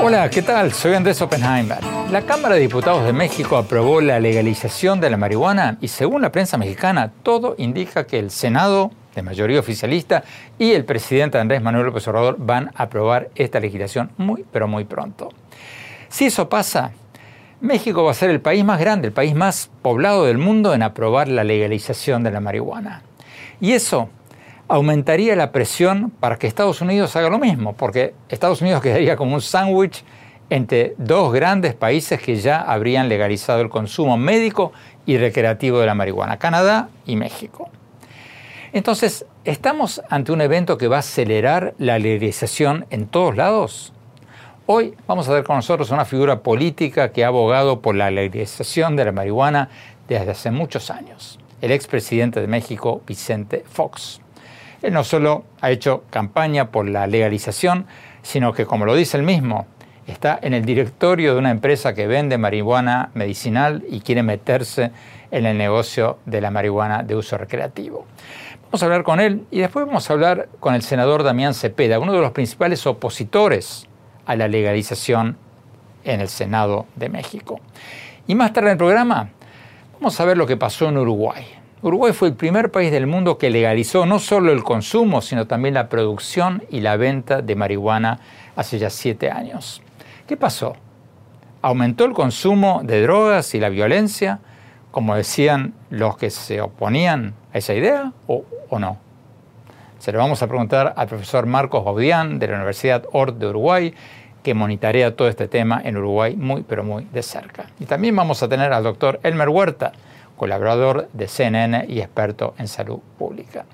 Hola, ¿qué tal? Soy Andrés Oppenheimer. La Cámara de Diputados de México aprobó la legalización de la marihuana y según la prensa mexicana, todo indica que el Senado, de mayoría oficialista, y el presidente Andrés Manuel López Obrador van a aprobar esta legislación muy, pero muy pronto. Si eso pasa, México va a ser el país más grande, el país más poblado del mundo en aprobar la legalización de la marihuana. Y eso aumentaría la presión para que Estados Unidos haga lo mismo, porque Estados Unidos quedaría como un sándwich entre dos grandes países que ya habrían legalizado el consumo médico y recreativo de la marihuana, Canadá y México. Entonces, ¿estamos ante un evento que va a acelerar la legalización en todos lados? Hoy vamos a ver con nosotros una figura política que ha abogado por la legalización de la marihuana desde hace muchos años, el expresidente de México, Vicente Fox. Él no solo ha hecho campaña por la legalización, sino que, como lo dice él mismo, está en el directorio de una empresa que vende marihuana medicinal y quiere meterse en el negocio de la marihuana de uso recreativo. Vamos a hablar con él y después vamos a hablar con el senador Damián Cepeda, uno de los principales opositores a la legalización en el Senado de México. Y más tarde en el programa vamos a ver lo que pasó en Uruguay. Uruguay fue el primer país del mundo que legalizó no solo el consumo, sino también la producción y la venta de marihuana hace ya siete años. ¿Qué pasó? ¿Aumentó el consumo de drogas y la violencia, como decían los que se oponían a esa idea, o, no? Se lo vamos a preguntar al profesor Marcos Baudián de la Universidad ORT de Uruguay, que monitorea todo este tema en Uruguay muy, pero muy de cerca. Y también vamos a tener al doctor Elmer Huerta, colaborador de CNN y experto en salud pública.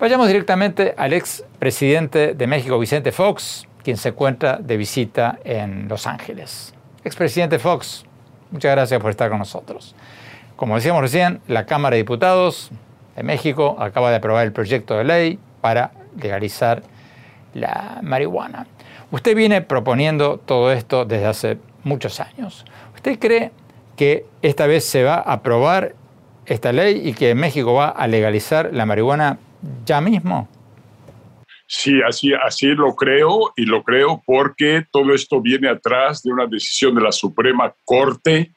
Vayamos directamente al ex presidente de México, Vicente Fox, quien se encuentra de visita en Los Ángeles. Expresidente Fox, muchas gracias por estar con nosotros. Como decíamos recién, la Cámara de Diputados de México acaba de aprobar el proyecto de ley para legalizar la marihuana. Usted viene proponiendo todo esto desde hace muchos años. ¿Usted cree que esta vez se va a aprobar esta ley y que México va a legalizar la marihuana ya mismo? Sí, así, así lo creo y lo creo porque todo esto viene atrás de una decisión de la Suprema Corte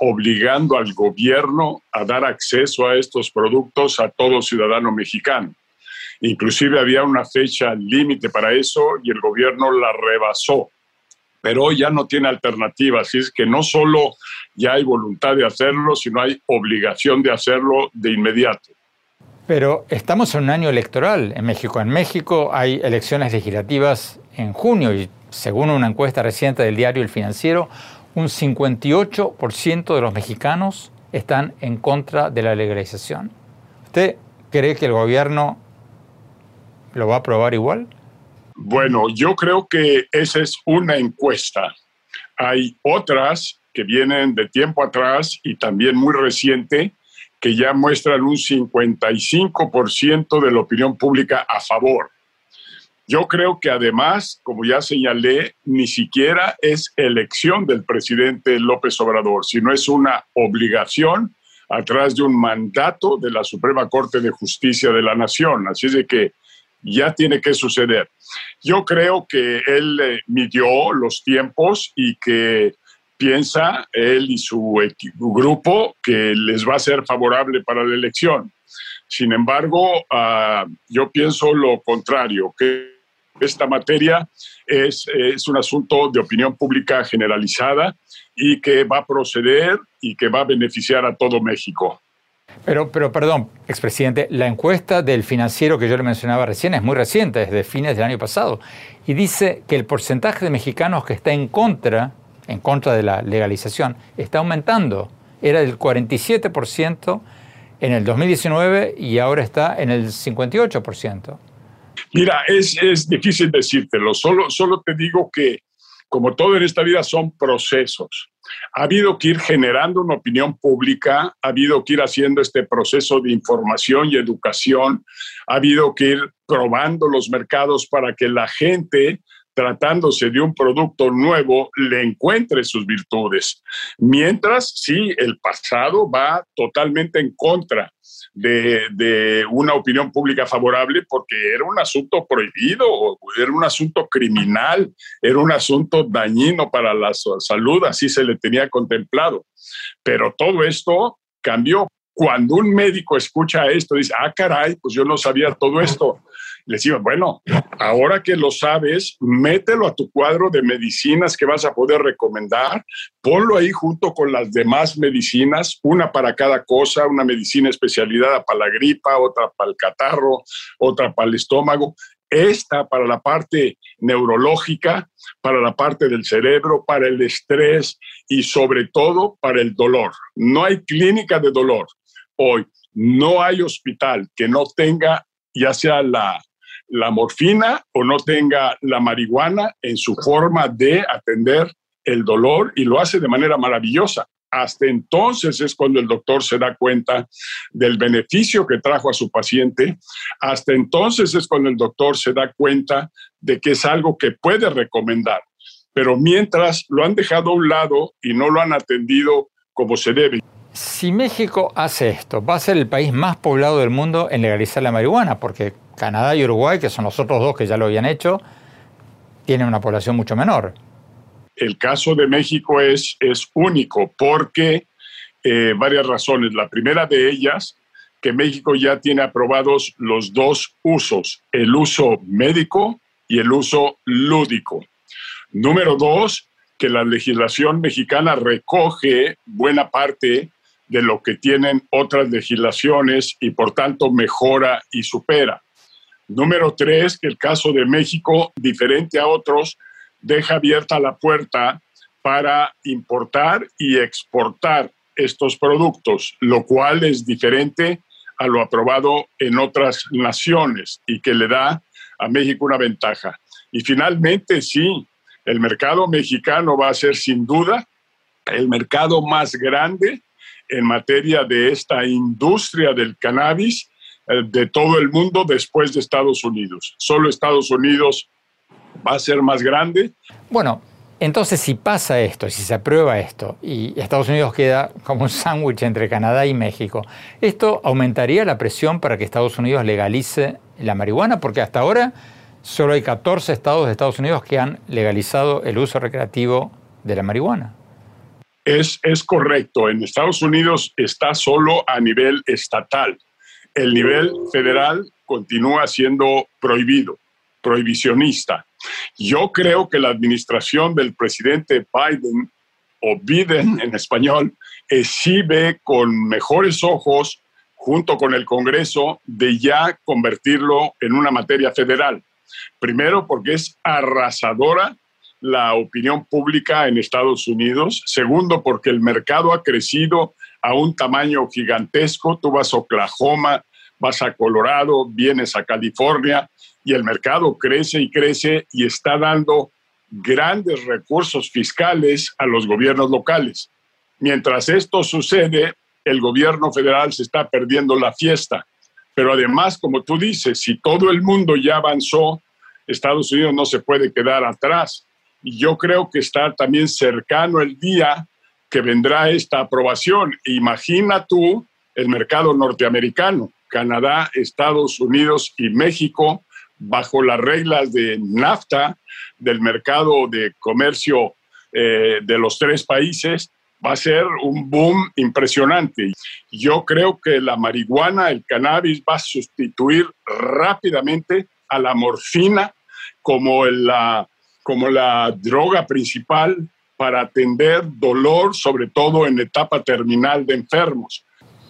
obligando al gobierno a dar acceso a estos productos a todo ciudadano mexicano. Inclusive había una fecha límite para eso y el gobierno la rebasó pero hoy ya no tiene alternativa, así es que no solo ya hay voluntad de hacerlo, sino hay obligación de hacerlo de inmediato. Pero estamos en un año electoral en México. En México hay elecciones legislativas en junio y según una encuesta reciente del diario El Financiero, un 58% de los mexicanos están en contra de la legalización. ¿Usted cree que el gobierno lo va a aprobar igual? Bueno, yo creo que esa es una encuesta. Hay otras que vienen de tiempo atrás y también muy reciente que ya muestran un 55% de la opinión pública a favor. Yo creo que además, como ya señalé, ni siquiera es elección del presidente López Obrador, sino es una obligación a través de un mandato de la Suprema Corte de Justicia de la Nación. Así es de que ya tiene que suceder. Yo creo que él eh, midió los tiempos y que piensa él y su grupo que les va a ser favorable para la elección. Sin embargo, ah, yo pienso lo contrario, que esta materia es, es un asunto de opinión pública generalizada y que va a proceder y que va a beneficiar a todo México. Pero, pero perdón, expresidente, la encuesta del financiero que yo le mencionaba recién es muy reciente, desde fines del año pasado, y dice que el porcentaje de mexicanos que está en contra, en contra de la legalización, está aumentando. Era del 47% en el 2019 y ahora está en el 58%. Mira, es, es difícil decírtelo, solo, solo te digo que como todo en esta vida son procesos. Ha habido que ir generando una opinión pública, ha habido que ir haciendo este proceso de información y educación, ha habido que ir probando los mercados para que la gente tratándose de un producto nuevo, le encuentre sus virtudes. Mientras, sí, el pasado va totalmente en contra de, una opinión pública favorable porque era un asunto prohibido, era un asunto criminal, era un asunto dañino para la salud, así se le tenía contemplado. Pero todo esto cambió. Cuando un médico escucha esto, dice, ah, caray, pues yo no sabía todo esto le decimos, bueno, ahora que lo sabes, mételo a tu cuadro de medicinas que vas a poder recomendar, ponlo ahí junto con las demás medicinas, una para cada cosa, una medicina especializada para la gripa, otra para el catarro, otra para el estómago, esta para la parte neurológica, para la parte del cerebro, para el estrés y sobre todo para el dolor. No hay clínica de dolor. Hoy, no hay hospital que no tenga ya sea la la morfina o no tenga la marihuana en su forma de atender el dolor y lo hace de manera maravillosa. Hasta entonces es cuando el doctor se da cuenta del beneficio que trajo a su paciente. Hasta entonces es cuando el doctor se da cuenta de que es algo que puede recomendar. Pero mientras lo han dejado a un lado y no lo han atendido como se debe. Si México hace esto, va a ser el país más poblado del mundo en legalizar la marihuana, porque Canadá y Uruguay, que son los otros dos que ya lo habían hecho, tienen una población mucho menor. El caso de México es, es único porque eh, varias razones. La primera de ellas, que México ya tiene aprobados los dos usos, el uso médico y el uso lúdico. Número dos, que la legislación mexicana recoge buena parte de lo que tienen otras legislaciones y por tanto mejora y supera. Número tres, que el caso de México, diferente a otros, deja abierta la puerta para importar y exportar estos productos, lo cual es diferente a lo aprobado en otras naciones y que le da a México una ventaja. Y finalmente, sí, el mercado mexicano va a ser sin duda el mercado más grande en materia de esta industria del cannabis de todo el mundo después de Estados Unidos. Solo Estados Unidos va a ser más grande. Bueno, entonces si pasa esto, si se aprueba esto y Estados Unidos queda como un sándwich entre Canadá y México, ¿esto aumentaría la presión para que Estados Unidos legalice la marihuana? Porque hasta ahora solo hay 14 estados de Estados Unidos que han legalizado el uso recreativo de la marihuana. Es, es correcto, en Estados Unidos está solo a nivel estatal el nivel federal continúa siendo prohibido, prohibicionista. Yo creo que la administración del presidente Biden, o Biden en español, sí ve con mejores ojos, junto con el Congreso, de ya convertirlo en una materia federal. Primero, porque es arrasadora la opinión pública en Estados Unidos. Segundo, porque el mercado ha crecido a un tamaño gigantesco. Tú vas a Oklahoma, vas a Colorado, vienes a California y el mercado crece y crece y está dando grandes recursos fiscales a los gobiernos locales. Mientras esto sucede, el gobierno federal se está perdiendo la fiesta. Pero además, como tú dices, si todo el mundo ya avanzó, Estados Unidos no se puede quedar atrás. Y yo creo que está también cercano el día que vendrá esta aprobación. Imagina tú el mercado norteamericano, Canadá, Estados Unidos y México, bajo las reglas de NAFTA, del mercado de comercio eh, de los tres países, va a ser un boom impresionante. Yo creo que la marihuana, el cannabis, va a sustituir rápidamente a la morfina como la, como la droga principal para atender dolor, sobre todo en etapa terminal de enfermos.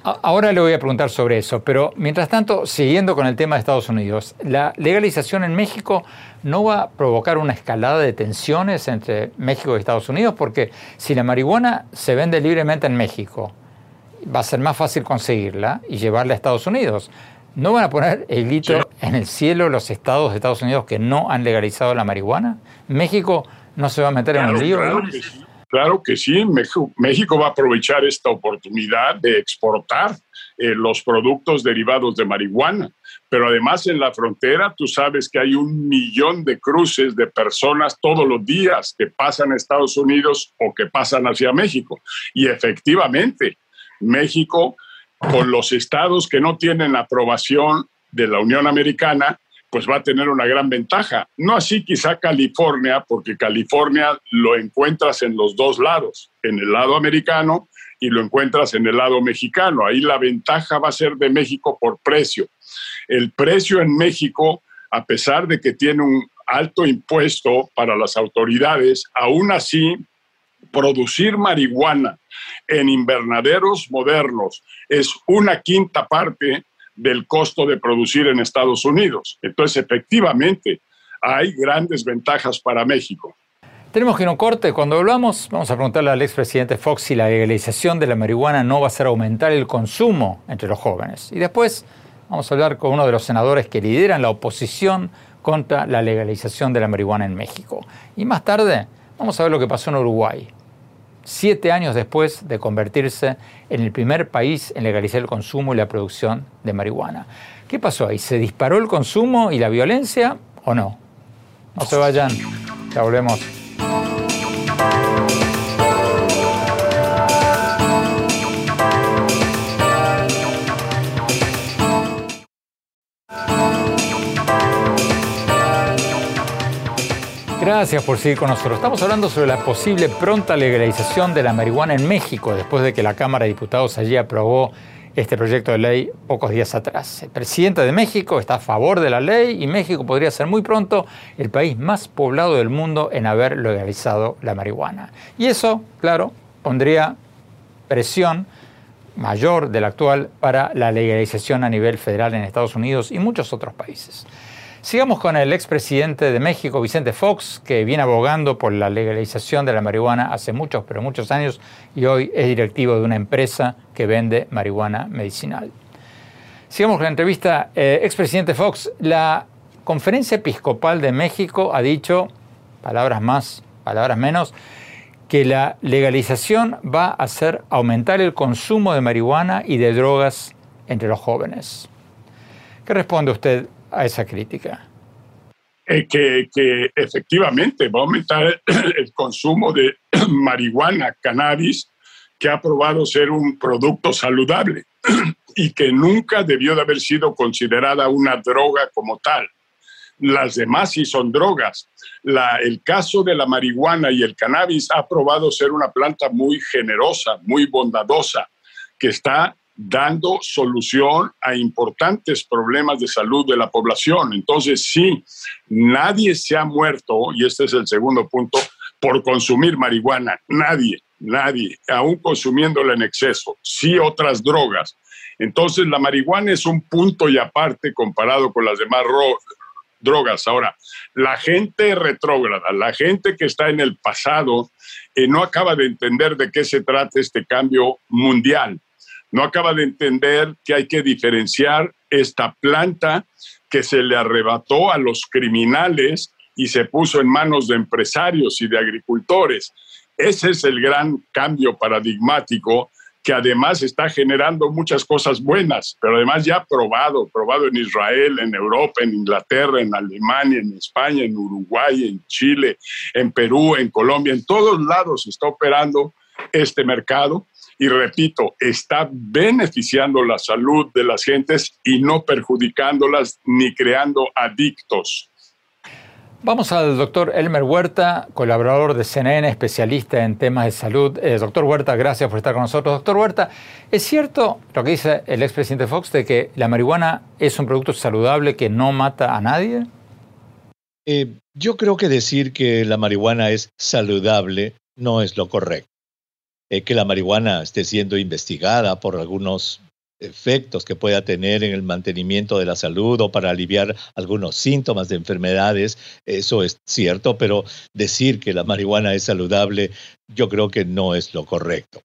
Ahora le voy a preguntar sobre eso, pero mientras tanto, siguiendo con el tema de Estados Unidos, ¿la legalización en México no va a provocar una escalada de tensiones entre México y Estados Unidos? Porque si la marihuana se vende libremente en México va a ser más fácil conseguirla y llevarla a Estados Unidos. ¿No van a poner el grito en el cielo los estados de Estados Unidos que no han legalizado la marihuana? ¿México no se va a meter en el lío? Claro que, sí. México, va a aprovechar esta oportunidad de exportar eh, los productos derivados de marihuana. Pero además en la frontera tú sabes que hay un millón de cruces de personas todos los días que pasan a Estados Unidos o que pasan hacia México. Y efectivamente, México con los estados que no tienen aprobación de la Unión Americana, pues va a tener una gran ventaja. No así quizá California, porque California lo encuentras en los dos lados, en el lado americano y lo encuentras en el lado mexicano. Ahí la ventaja va a ser de México por precio. El precio en México, a pesar de que tiene un alto impuesto para las autoridades, aún así producir marihuana en invernaderos modernos es una quinta parte del costo de producir en Estados Unidos. Entonces, efectivamente, hay grandes ventajas para México. Tenemos que ir a un corte. Cuando hablamos, vamos a preguntarle al expresidente Fox si la legalización de la marihuana no va a hacer aumentar el consumo entre los jóvenes. Y después vamos a hablar con uno de los senadores que lideran la oposición contra la legalización de la marihuana en México. Y más tarde vamos a ver lo que pasó en Uruguay siete años después de convertirse en el primer país en legalizar el consumo y la producción de marihuana. ¿Qué pasó ahí? ¿Se disparó el consumo y la violencia o no? No se vayan, ya volvemos. Gracias por seguir con nosotros. Estamos hablando sobre la posible pronta legalización de la marihuana en México, después de que la Cámara de Diputados allí aprobó este proyecto de ley pocos días atrás. El presidente de México está a favor de la ley y México podría ser muy pronto el país más poblado del mundo en haber legalizado la marihuana. Y eso, claro, pondría presión mayor de la actual para la legalización a nivel federal en Estados Unidos y muchos otros países. Sigamos con el expresidente de México, Vicente Fox, que viene abogando por la legalización de la marihuana hace muchos, pero muchos años y hoy es directivo de una empresa que vende marihuana medicinal. Sigamos con la entrevista. Eh, expresidente Fox, la Conferencia Episcopal de México ha dicho, palabras más, palabras menos, que la legalización va a hacer aumentar el consumo de marihuana y de drogas entre los jóvenes. ¿Qué responde usted a esa crítica? Eh, que, efectivamente va a aumentar el, consumo de marihuana, cannabis, que ha probado ser un producto saludable y que nunca debió de haber sido considerada una droga como tal. Las demás sí son drogas. El caso de la marihuana y el cannabis ha probado ser una planta muy generosa, muy bondadosa, que está dando solución a importantes problemas de salud de la población. Entonces, sí, nadie se ha muerto, y este es el segundo punto, por consumir marihuana. Nadie, nadie, aún consumiéndola en exceso. Sí otras drogas. Entonces, la marihuana es un punto y aparte comparado con las demás drogas. Ahora, la gente retrógrada, la gente que está en el pasado, eh, no acaba de entender de qué se trata este cambio mundial no acaba de entender que hay que diferenciar esta planta que se le arrebató a los criminales y se puso en manos de empresarios y de agricultores. Ese es el gran cambio paradigmático que además está generando muchas cosas buenas, pero además ya probado, probado en Israel, en Europa, en Inglaterra, en Alemania, en España, en Uruguay, en Chile, en Perú, en Colombia, en todos lados está operando este mercado y repito, está beneficiando la salud de las gentes y no perjudicándolas ni creando adictos. Vamos al doctor Elmer Huerta, colaborador de CNN, especialista en temas de salud. Eh, doctor Huerta, gracias por estar con nosotros. Doctor Huerta, ¿es cierto lo que dice el expresidente Fox de que la marihuana es un producto saludable que no mata a nadie? Eh, yo creo que decir que la marihuana es saludable no es lo correcto. Eh, que la marihuana esté siendo investigada por algunos efectos que pueda tener en el mantenimiento de la salud o para aliviar algunos síntomas de enfermedades, eso es cierto, pero decir que la marihuana es saludable, yo creo que no es lo correcto.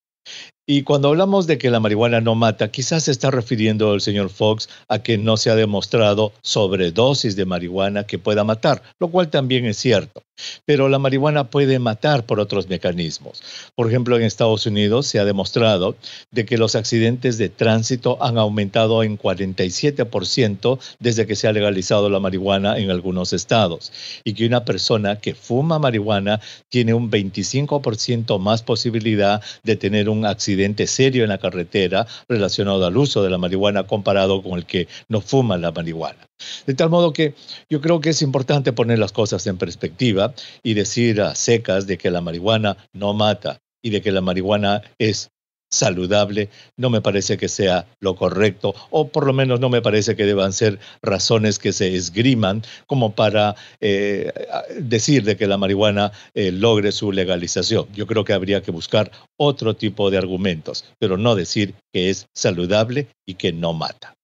Y cuando hablamos de que la marihuana no mata, quizás se está refiriendo el señor Fox a que no se ha demostrado sobredosis de marihuana que pueda matar, lo cual también es cierto. Pero la marihuana puede matar por otros mecanismos. Por ejemplo, en Estados Unidos se ha demostrado de que los accidentes de tránsito han aumentado en 47% desde que se ha legalizado la marihuana en algunos estados y que una persona que fuma marihuana tiene un 25% más posibilidad de tener un accidente serio en la carretera relacionado al uso de la marihuana comparado con el que no fuma la marihuana. De tal modo que yo creo que es importante poner las cosas en perspectiva y decir a secas de que la marihuana no mata y de que la marihuana es saludable, no me parece que sea lo correcto, o por lo menos no me parece que deban ser razones que se esgriman como para eh, decir de que la marihuana eh, logre su legalización. Yo creo que habría que buscar otro tipo de argumentos, pero no decir que es saludable y que no mata.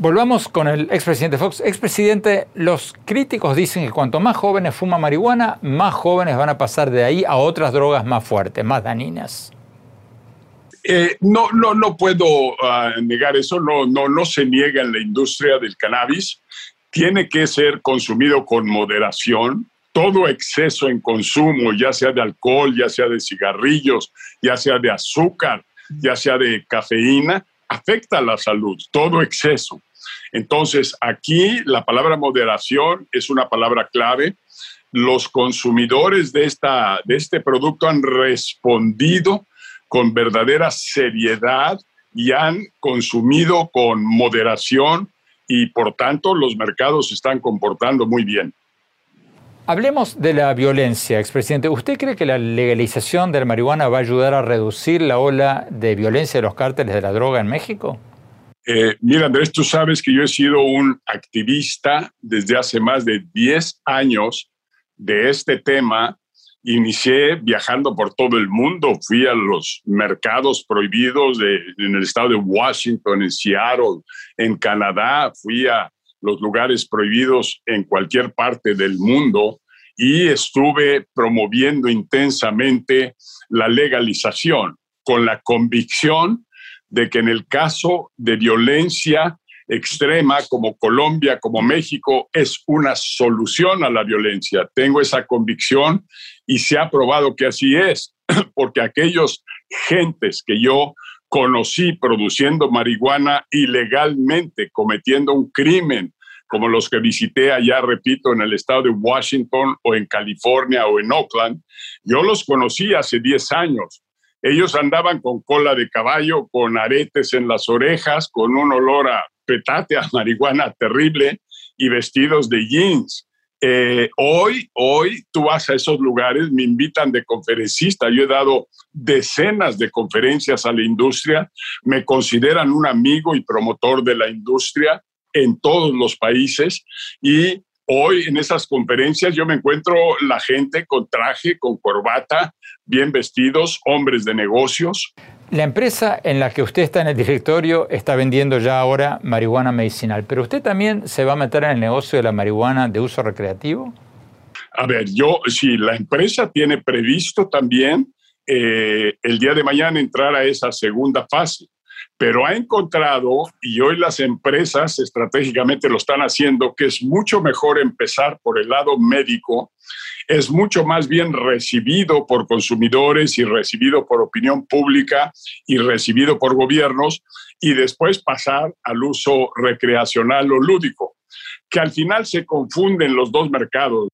Volvamos con el expresidente Fox. Expresidente, los críticos dicen que cuanto más jóvenes fuman marihuana, más jóvenes van a pasar de ahí a otras drogas más fuertes, más dañinas. Eh, no, no, no puedo ah, negar eso, no, no, no se niega en la industria del cannabis. Tiene que ser consumido con moderación. Todo exceso en consumo, ya sea de alcohol, ya sea de cigarrillos, ya sea de azúcar, ya sea de cafeína, afecta a la salud, todo exceso. Entonces, aquí la palabra moderación es una palabra clave. Los consumidores de, esta, de este producto han respondido con verdadera seriedad y han consumido con moderación y por tanto los mercados están comportando muy bien. Hablemos de la violencia, expresidente. ¿Usted cree que la legalización de la marihuana va a ayudar a reducir la ola de violencia de los cárteles de la droga en México? Eh, mira, Andrés, tú sabes que yo he sido un activista desde hace más de 10 años de este tema inicié viajando por todo el mundo, fui a los mercados prohibidos en el estado de Washington, en Seattle, en Canadá, fui a los lugares prohibidos en cualquier parte del mundo y estuve promoviendo intensamente la legalización con la convicción de que en el caso de violencia extrema como Colombia, como México, es una solución a la violencia. Tengo esa convicción y se ha probado que así es, porque aquellos gentes que yo conocí produciendo marihuana ilegalmente, cometiendo un crimen, como los que visité allá, repito, en el estado de Washington o en California o en Oakland, yo los conocí hace 10 años. Ellos andaban con cola de caballo, con aretes en las orejas, con un olor a petate, a marihuana terrible y vestidos de jeans. Eh, hoy, hoy tú vas a esos lugares, me invitan de conferencista, yo he dado decenas de conferencias a la industria, me consideran un amigo y promotor de la industria en todos los países. Y hoy en esas conferencias yo me encuentro la gente con traje, con corbata, bien vestidos, hombres de negocios. La empresa en la que usted está en el directorio está vendiendo ya ahora marihuana medicinal, pero usted también se va a meter en el negocio de la marihuana de uso recreativo. A ver, yo, si la empresa tiene previsto también eh, el día de mañana entrar a esa segunda fase, pero ha encontrado, y hoy las empresas estratégicamente lo están haciendo, que es mucho mejor empezar por el lado médico es mucho más bien recibido por consumidores y recibido por opinión pública y recibido por gobiernos y después pasar al uso recreacional o lúdico, que al final se confunden los dos mercados.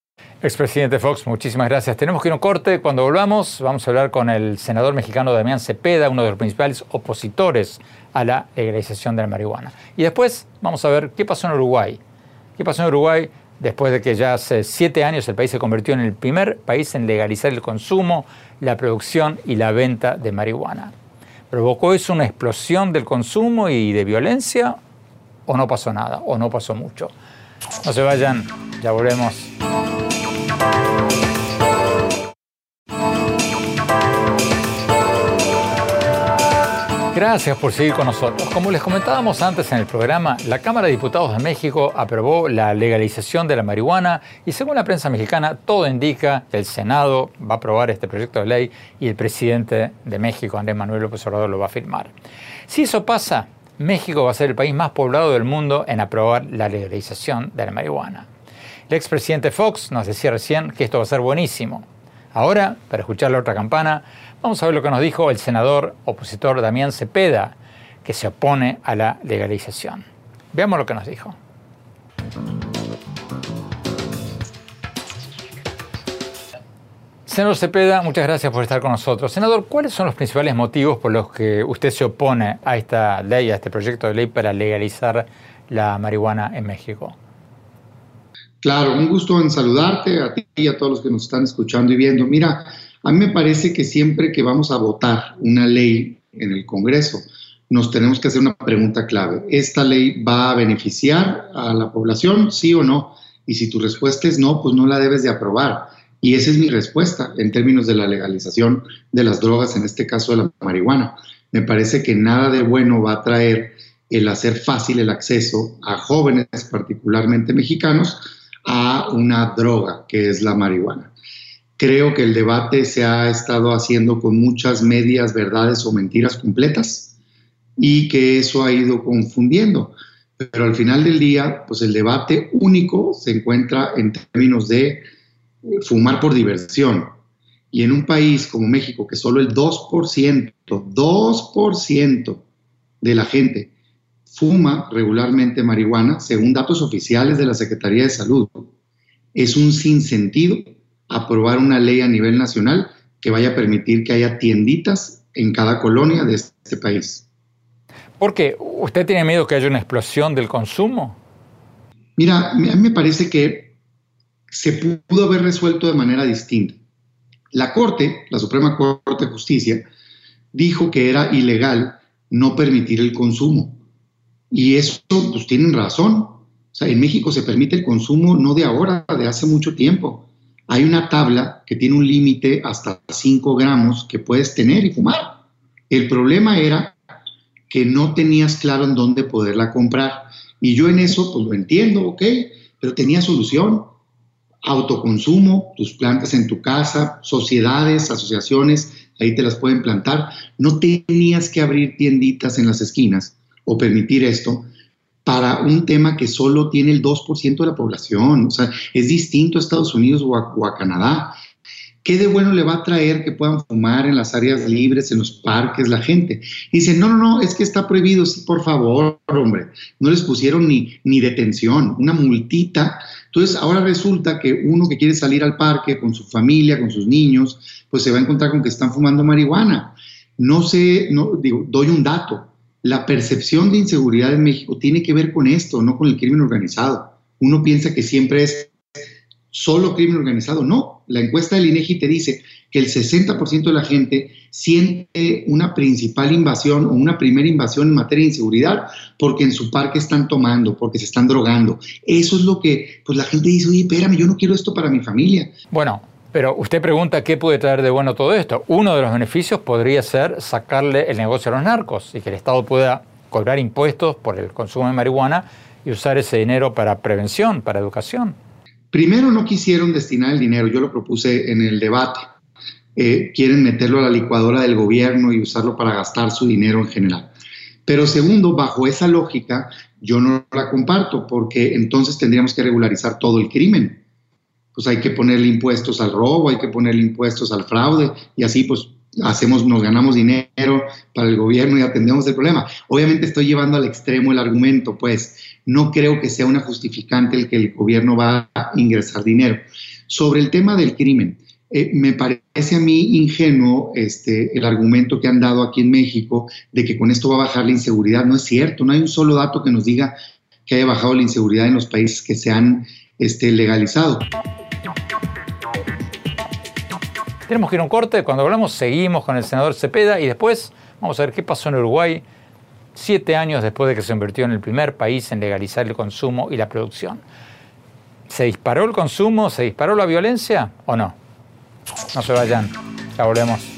Expresidente Fox, muchísimas gracias. Tenemos que ir a un corte. Cuando volvamos, vamos a hablar con el senador mexicano Damián Cepeda, uno de los principales opositores a la legalización de la marihuana. Y después vamos a ver qué pasó en Uruguay. ¿Qué pasó en Uruguay después de que ya hace siete años el país se convirtió en el primer país en legalizar el consumo, la producción y la venta de marihuana. ¿Provocó eso una explosión del consumo y de violencia? ¿O no pasó nada? ¿O no pasó mucho? No se vayan, ya volvemos. Gracias por seguir con nosotros. Como les comentábamos antes en el programa, la Cámara de Diputados de México aprobó la legalización de la marihuana y según la prensa mexicana, todo indica que el Senado va a aprobar este proyecto de ley y el presidente de México, Andrés Manuel López Obrador, lo va a firmar. Si eso pasa, México va a ser el país más poblado del mundo en aprobar la legalización de la marihuana. El expresidente Fox nos decía recién que esto va a ser buenísimo. Ahora, para escuchar la otra campana, Vamos a ver lo que nos dijo el senador opositor Damián Cepeda, que se opone a la legalización. Veamos lo que nos dijo. Senador Cepeda, muchas gracias por estar con nosotros. Senador, ¿cuáles son los principales motivos por los que usted se opone a esta ley, a este proyecto de ley para legalizar la marihuana en México? Claro, un gusto en saludarte a ti y a todos los que nos están escuchando y viendo. Mira, a mí me parece que siempre que vamos a votar una ley en el Congreso, nos tenemos que hacer una pregunta clave. ¿Esta ley va a beneficiar a la población, sí o no? Y si tu respuesta es no, pues no la debes de aprobar. Y esa es mi respuesta en términos de la legalización de las drogas, en este caso de la marihuana. Me parece que nada de bueno va a traer el hacer fácil el acceso a jóvenes, particularmente mexicanos, a una droga que es la marihuana. Creo que el debate se ha estado haciendo con muchas medias verdades o mentiras completas y que eso ha ido confundiendo. Pero al final del día, pues el debate único se encuentra en términos de fumar por diversión. Y en un país como México, que solo el 2%, 2% de la gente fuma regularmente marihuana, según datos oficiales de la Secretaría de Salud, es un sinsentido aprobar una ley a nivel nacional que vaya a permitir que haya tienditas en cada colonia de este país. ¿Por qué? ¿Usted tiene miedo que haya una explosión del consumo? Mira, a mí me parece que se pudo haber resuelto de manera distinta. La Corte, la Suprema Corte de Justicia, dijo que era ilegal no permitir el consumo. Y eso, pues tienen razón. O sea, en México se permite el consumo no de ahora, de hace mucho tiempo hay una tabla que tiene un límite hasta 5 gramos que puedes tener y fumar. El problema era que no tenías claro en dónde poderla comprar. Y yo en eso, pues lo entiendo, ok, pero tenía solución. Autoconsumo, tus plantas en tu casa, sociedades, asociaciones, ahí te las pueden plantar. No tenías que abrir tienditas en las esquinas o permitir esto, para un tema que solo tiene el 2% de la población. O sea, es distinto a Estados Unidos o a, Canadá. ¿Qué de bueno le va a traer que puedan fumar en las áreas libres, en los parques, la gente? dice no, no, no, es que está prohibido. Sí, por favor, hombre. No les pusieron ni, ni detención, una multita. Entonces, ahora resulta que uno que quiere salir al parque con su familia, con sus niños, pues se va a encontrar con que están fumando marihuana. No sé, no, digo, doy un dato la percepción de inseguridad en México tiene que ver con esto, no con el crimen organizado. Uno piensa que siempre es solo crimen organizado. No, la encuesta del INEGI te dice que el 60% de la gente siente una principal invasión o una primera invasión en materia de inseguridad porque en su parque están tomando, porque se están drogando. Eso es lo que, pues la gente dice, oye, espérame, yo no quiero esto para mi familia. Bueno, pero usted pregunta qué puede traer de bueno todo esto. Uno de los beneficios podría ser sacarle el negocio a los narcos y que el Estado pueda cobrar impuestos por el consumo de marihuana y usar ese dinero para prevención, para educación. Primero no quisieron destinar el dinero, yo lo propuse en el debate. Eh, quieren meterlo a la licuadora del gobierno y usarlo para gastar su dinero en general. Pero segundo, bajo esa lógica, yo no la comparto porque entonces tendríamos que regularizar todo el crimen pues hay que ponerle impuestos al robo, hay que ponerle impuestos al fraude y así pues hacemos, nos ganamos dinero para el gobierno y atendemos el problema. Obviamente estoy llevando al extremo el argumento, pues no creo que sea una justificante el que el gobierno va a ingresar dinero. Sobre el tema del crimen, eh, me parece a mí ingenuo este, el argumento que han dado aquí en México de que con esto va a bajar la inseguridad. No es cierto, no hay un solo dato que nos diga que haya bajado la inseguridad en los países que se han este, legalizado. Tenemos que ir a un corte. Cuando hablamos, seguimos con el senador Cepeda y después vamos a ver qué pasó en Uruguay siete años después de que se convirtió en el primer país en legalizar el consumo y la producción. ¿Se disparó el consumo? ¿Se disparó la violencia o no? No se vayan. Ya volvemos.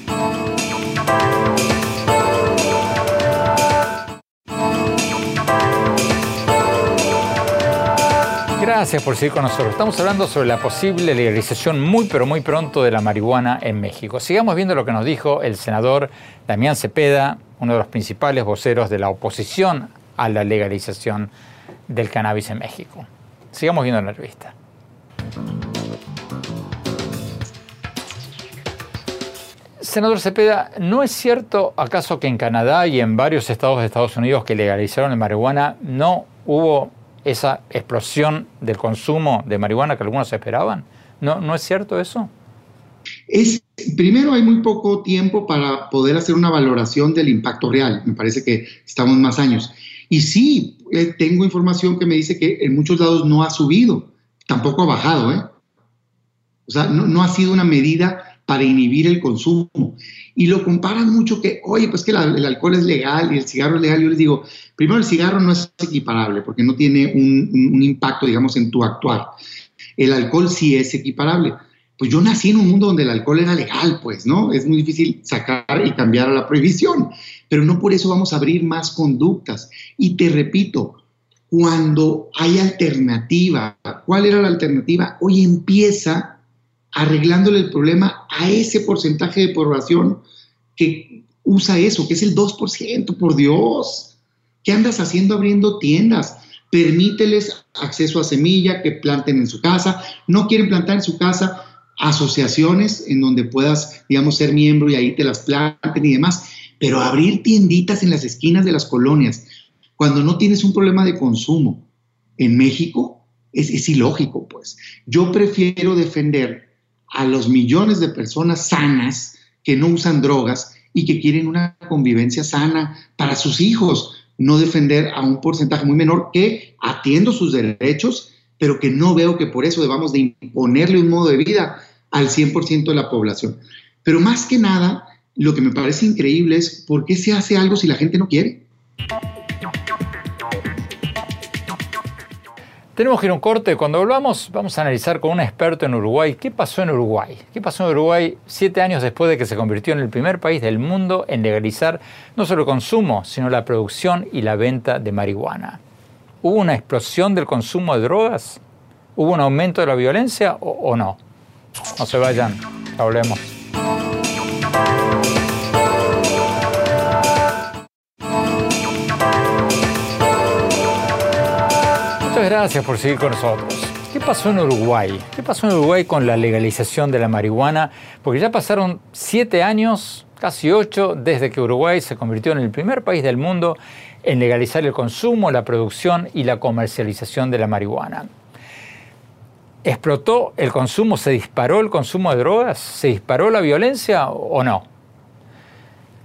Gracias por seguir con nosotros. Estamos hablando sobre la posible legalización muy pero muy pronto de la marihuana en México. Sigamos viendo lo que nos dijo el senador Damián Cepeda, uno de los principales voceros de la oposición a la legalización del cannabis en México. Sigamos viendo la revista. Senador Cepeda, ¿no es cierto acaso que en Canadá y en varios estados de Estados Unidos que legalizaron la marihuana no hubo esa explosión del consumo de marihuana que algunos esperaban? ¿No, ¿no es cierto eso? Es, primero, hay muy poco tiempo para poder hacer una valoración del impacto real. Me parece que estamos más años. Y sí, eh, tengo información que me dice que en muchos lados no ha subido, tampoco ha bajado. ¿eh? O sea, no, no ha sido una medida para inhibir el consumo. Y lo comparan mucho que, oye, pues que el alcohol es legal y el cigarro es legal. Yo les digo, primero el cigarro no es equiparable porque no tiene un, un impacto, digamos, en tu actuar. El alcohol sí es equiparable. Pues yo nací en un mundo donde el alcohol era legal, pues, ¿no? Es muy difícil sacar y cambiar a la prohibición, pero no por eso vamos a abrir más conductas. Y te repito, cuando hay alternativa, ¿cuál era la alternativa? Hoy empieza arreglándole el problema a ese porcentaje de población que usa eso, que es el 2%, por Dios. ¿Qué andas haciendo abriendo tiendas? Permíteles acceso a semilla, que planten en su casa. No quieren plantar en su casa asociaciones en donde puedas, digamos, ser miembro y ahí te las planten y demás. Pero abrir tienditas en las esquinas de las colonias, cuando no tienes un problema de consumo en México, es, es ilógico, pues. Yo prefiero defender a los millones de personas sanas que no usan drogas y que quieren una convivencia sana para sus hijos, no defender a un porcentaje muy menor que atiendo sus derechos, pero que no veo que por eso debamos de imponerle un modo de vida al 100% de la población. Pero más que nada, lo que me parece increíble es por qué se hace algo si la gente no quiere. Tenemos que ir a un corte. Cuando volvamos, vamos a analizar con un experto en Uruguay qué pasó en Uruguay. ¿Qué pasó en Uruguay siete años después de que se convirtió en el primer país del mundo en legalizar no solo el consumo, sino la producción y la venta de marihuana? ¿Hubo una explosión del consumo de drogas? ¿Hubo un aumento de la violencia o, o no? No se vayan, hablemos. Muchas gracias por seguir con nosotros. ¿Qué pasó en Uruguay? ¿Qué pasó en Uruguay con la legalización de la marihuana? Porque ya pasaron siete años, casi ocho, desde que Uruguay se convirtió en el primer país del mundo en legalizar el consumo, la producción y la comercialización de la marihuana. ¿Explotó el consumo? ¿Se disparó el consumo de drogas? ¿Se disparó la violencia o no?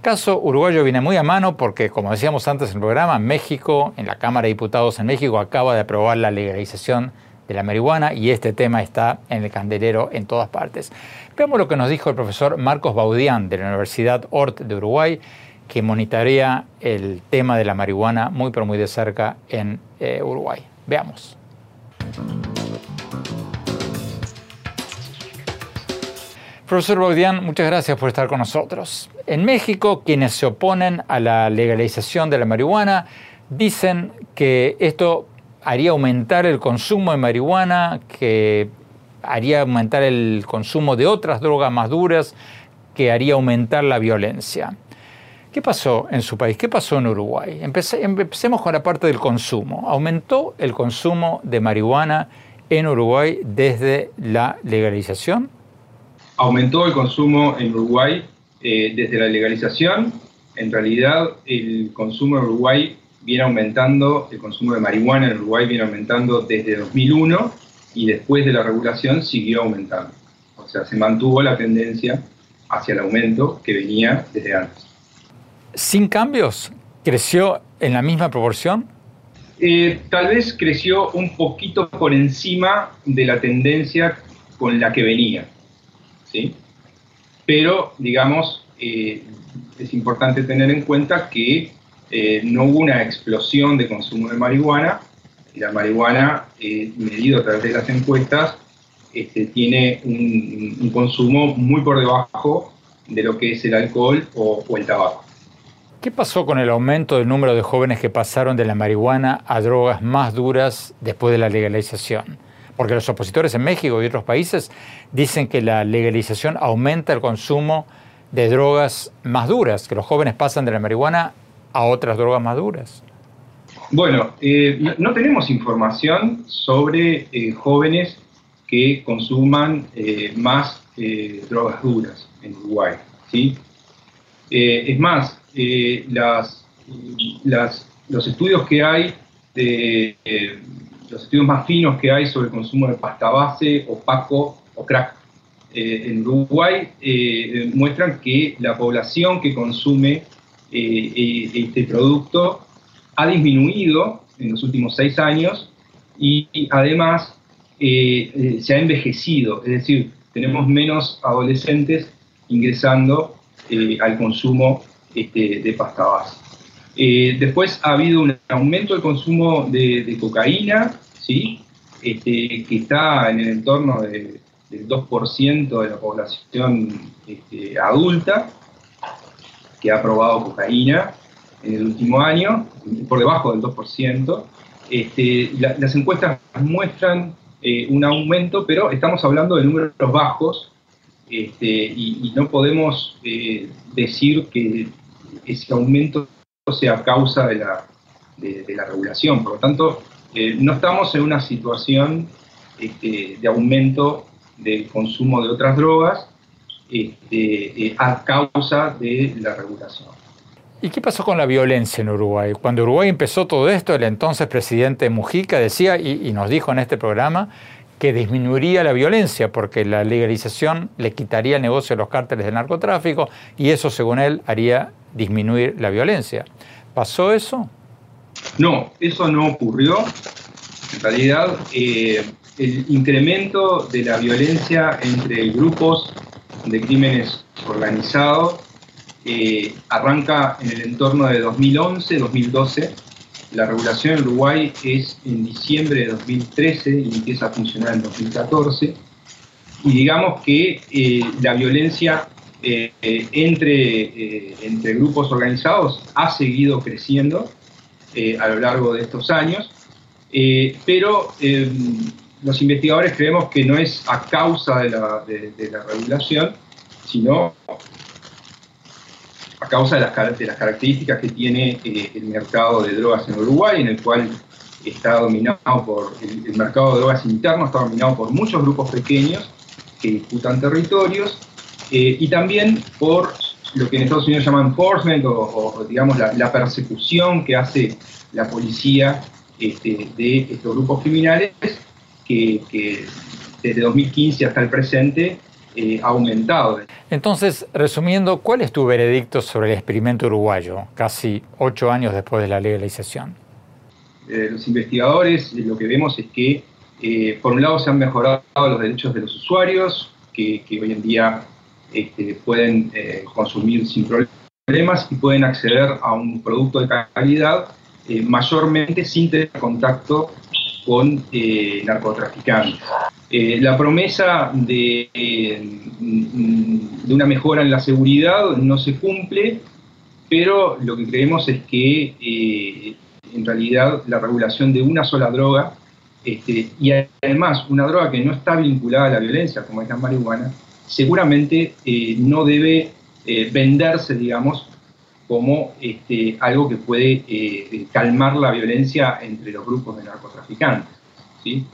Caso uruguayo viene muy a mano porque, como decíamos antes en el programa, México, en la Cámara de Diputados en México, acaba de aprobar la legalización de la marihuana y este tema está en el candelero en todas partes. Veamos lo que nos dijo el profesor Marcos Baudián de la Universidad Ort de Uruguay, que monitorea el tema de la marihuana muy pero muy de cerca en eh, Uruguay. Veamos. Profesor Baudián, muchas gracias por estar con nosotros. En México, quienes se oponen a la legalización de la marihuana dicen que esto haría aumentar el consumo de marihuana, que haría aumentar el consumo de otras drogas más duras, que haría aumentar la violencia. ¿Qué pasó en su país? ¿Qué pasó en Uruguay? empecemos con la parte del consumo. ¿Aumentó el consumo de marihuana en Uruguay desde la legalización? Aumentó el consumo en Uruguay eh, desde la legalización. En realidad, el consumo en Uruguay viene aumentando, el consumo de marihuana en Uruguay viene aumentando desde 2001 y después de la regulación siguió aumentando. O sea, se mantuvo la tendencia hacia el aumento que venía desde antes. ¿Sin cambios? ¿Creció en la misma proporción? Eh, tal vez creció un poquito por encima de la tendencia con la que venía. ¿Sí? Pero, digamos, eh, es importante tener en cuenta que eh, no hubo una explosión de consumo de marihuana. La marihuana, eh, medido a través de las encuestas, este, tiene un, consumo muy por debajo de lo que es el alcohol o, el tabaco. ¿Qué pasó con el aumento del número de jóvenes que pasaron de la marihuana a drogas más duras después de la legalización? Porque los opositores en México y otros países dicen que la legalización aumenta el consumo de drogas más duras, que los jóvenes pasan de la marihuana a otras drogas más duras. Bueno, eh, no, tenemos información sobre eh, jóvenes que consuman eh, más drogas duras en Uruguay. ¿sí? es más, las, los estudios que hay, los estudios más finos que hay sobre el consumo de pasta base, opaco o crack en Uruguay muestran que la población que consume este producto ha disminuido en los últimos seis años y, además eh, eh, se ha envejecido, es decir, tenemos menos adolescentes ingresando eh, al consumo este, de pasta base. Después ha habido un aumento del consumo de, cocaína, ¿sí? Este, que está en el entorno del 2% de la población este, adulta que ha probado cocaína en el último año, por debajo del 2%. Este, las encuestas muestran eh, un aumento, pero estamos hablando de números bajos este, y, no podemos eh, decir que ese aumento sea causa de la, de, la regulación. Por lo tanto, eh, no estamos en una situación este, de aumento del consumo de otras drogas a causa de la regulación. ¿Y qué pasó con la violencia en Uruguay? Cuando Uruguay empezó todo esto, el entonces presidente Mujica decía, y, nos dijo en este programa, que disminuiría la violencia porque la legalización le quitaría el negocio a los cárteles del narcotráfico y eso, según él, haría disminuir la violencia. ¿Pasó eso? No, eso no ocurrió. En realidad, eh, el incremento de la violencia entre grupos de crímenes organizados eh, arranca en el entorno de 2011-2012. La regulación en Uruguay es en diciembre de 2013 y empieza a funcionar en 2014. Y digamos que eh, la violencia eh, entre, entre grupos organizados ha seguido creciendo a lo largo de estos años, pero los investigadores creemos que no es a causa de la, regulación, sino a causa de las, características que tiene eh, el mercado de drogas en Uruguay, en el cual está dominado por el, mercado de drogas interno, está dominado por muchos grupos pequeños que disputan territorios, eh, y también por lo que en Estados Unidos llaman enforcement o, digamos la, persecución que hace la policía este, de estos grupos criminales que, que desde 2015 hasta el presente eh, aumentado. Entonces, resumiendo, ¿cuál es tu veredicto sobre el experimento uruguayo, casi ocho años después de la legalización? Eh, los investigadores lo que vemos es que, por un lado, se han mejorado los derechos de los usuarios, que, hoy en día este, pueden consumir sin problemas y pueden acceder a un producto de calidad mayormente sin tener contacto con narcotraficantes. Eh, la promesa de, una mejora en la seguridad no se cumple, pero lo que creemos es que eh, en realidad la regulación de una sola droga, este, y además una droga que no está vinculada a la violencia, como es la marihuana, seguramente eh, no debe venderse, digamos, como este, algo que puede calmar la violencia entre los grupos de narcotraficantes. ¿sí?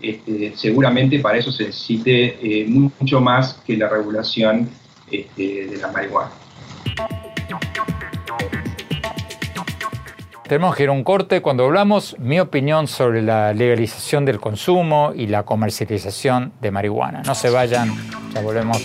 Este, seguramente para eso se necesite eh, mucho más que la regulación este, de la marihuana. Tenemos que ir a un corte cuando hablamos mi opinión sobre la legalización del consumo y la comercialización de marihuana. No se vayan, ya volvemos.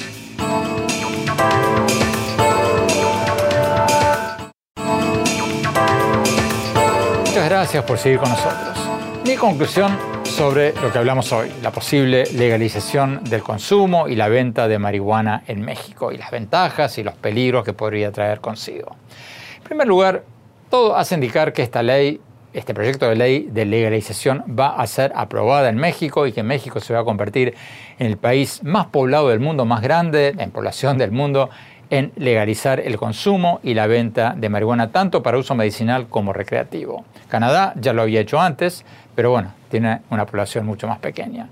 Muchas gracias por seguir con nosotros. Mi conclusión sobre lo que hablamos hoy, la posible legalización del consumo y la venta de marihuana en México y las ventajas y los peligros que podría traer consigo. En primer lugar, todo hace indicar que esta ley, este proyecto de ley de legalización va a ser aprobada en México y que México se va a convertir en el país más poblado del mundo, más grande en población del mundo en legalizar el consumo y la venta de marihuana tanto para uso medicinal como recreativo. Canadá ya lo había hecho antes, pero bueno, tiene una población mucho más pequeña.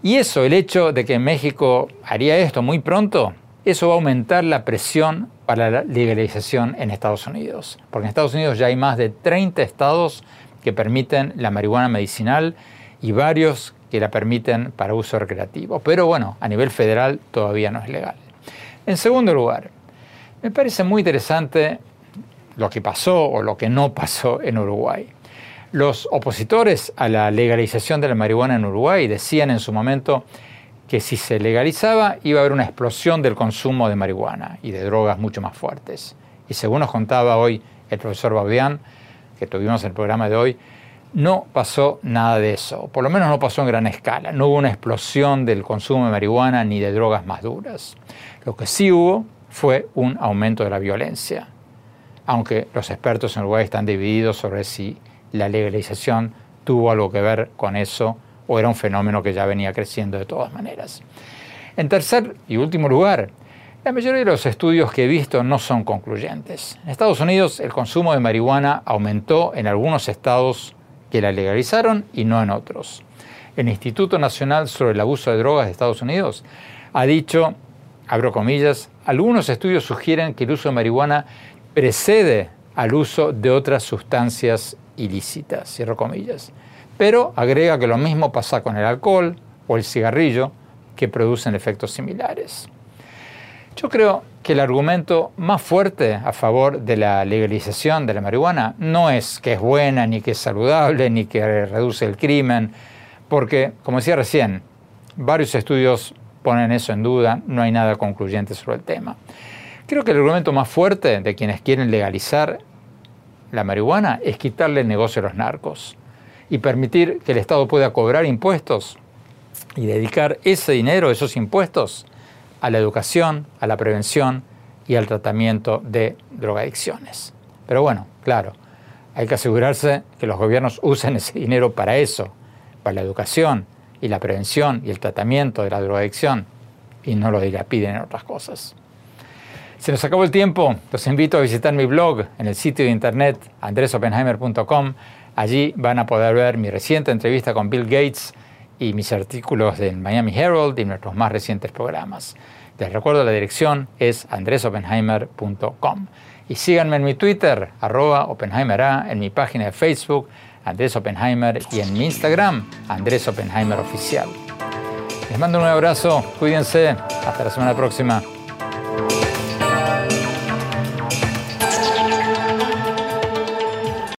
Y eso, el hecho de que México haría esto muy pronto, eso va a aumentar la presión para la legalización en Estados Unidos. Porque en Estados Unidos ya hay más de 30 estados que permiten la marihuana medicinal y varios que la permiten para uso recreativo. Pero bueno, a nivel federal todavía no es legal. En segundo lugar, me parece muy interesante lo que pasó o lo que no pasó en Uruguay. Los opositores a la legalización de la marihuana en Uruguay decían en su momento que si se legalizaba iba a haber una explosión del consumo de marihuana y de drogas mucho más fuertes. Y según nos contaba hoy el profesor Baudián, que tuvimos en el programa de hoy, no pasó nada de eso, por lo menos no pasó en gran escala, no hubo una explosión del consumo de marihuana ni de drogas más duras. Lo que sí hubo fue un aumento de la violencia, aunque los expertos en Uruguay están divididos sobre si la legalización tuvo algo que ver con eso o era un fenómeno que ya venía creciendo de todas maneras. En tercer y último lugar, la mayoría de los estudios que he visto no son concluyentes. En Estados Unidos el consumo de marihuana aumentó en algunos estados que la legalizaron y no en otros. El Instituto Nacional sobre el Abuso de Drogas de Estados Unidos ha dicho, abro comillas, algunos estudios sugieren que el uso de marihuana precede al uso de otras sustancias ilícitas, cierro comillas. Pero agrega que lo mismo pasa con el alcohol o el cigarrillo, que producen efectos similares. Yo creo que el argumento más fuerte a favor de la legalización de la marihuana no es que es buena, ni que es saludable, ni que reduce el crimen, porque, como decía recién, varios estudios ponen eso en duda, no hay nada concluyente sobre el tema. Creo que el argumento más fuerte de quienes quieren legalizar la marihuana es quitarle el negocio a los narcos y permitir que el Estado pueda cobrar impuestos y dedicar ese dinero, esos impuestos, a la educación, a la prevención y al tratamiento de drogadicciones. Pero bueno, claro, hay que asegurarse que los gobiernos usen ese dinero para eso, para la educación y la prevención y el tratamiento de la drogadicción, y no lo dilapiden en otras cosas. Se nos acabó el tiempo. Los invito a visitar mi blog en el sitio de internet andresopenheimer.com. Allí van a poder ver mi reciente entrevista con Bill Gates y mis artículos del Miami Herald y nuestros más recientes programas. Les recuerdo la dirección es andresopenheimer.com. Y síganme en mi Twitter, arroba OpenheimerA, en mi página de Facebook, Andrés Oppenheimer, y en mi Instagram, Andrés Oppenheimer Oficial. Les mando un abrazo, cuídense, hasta la semana próxima.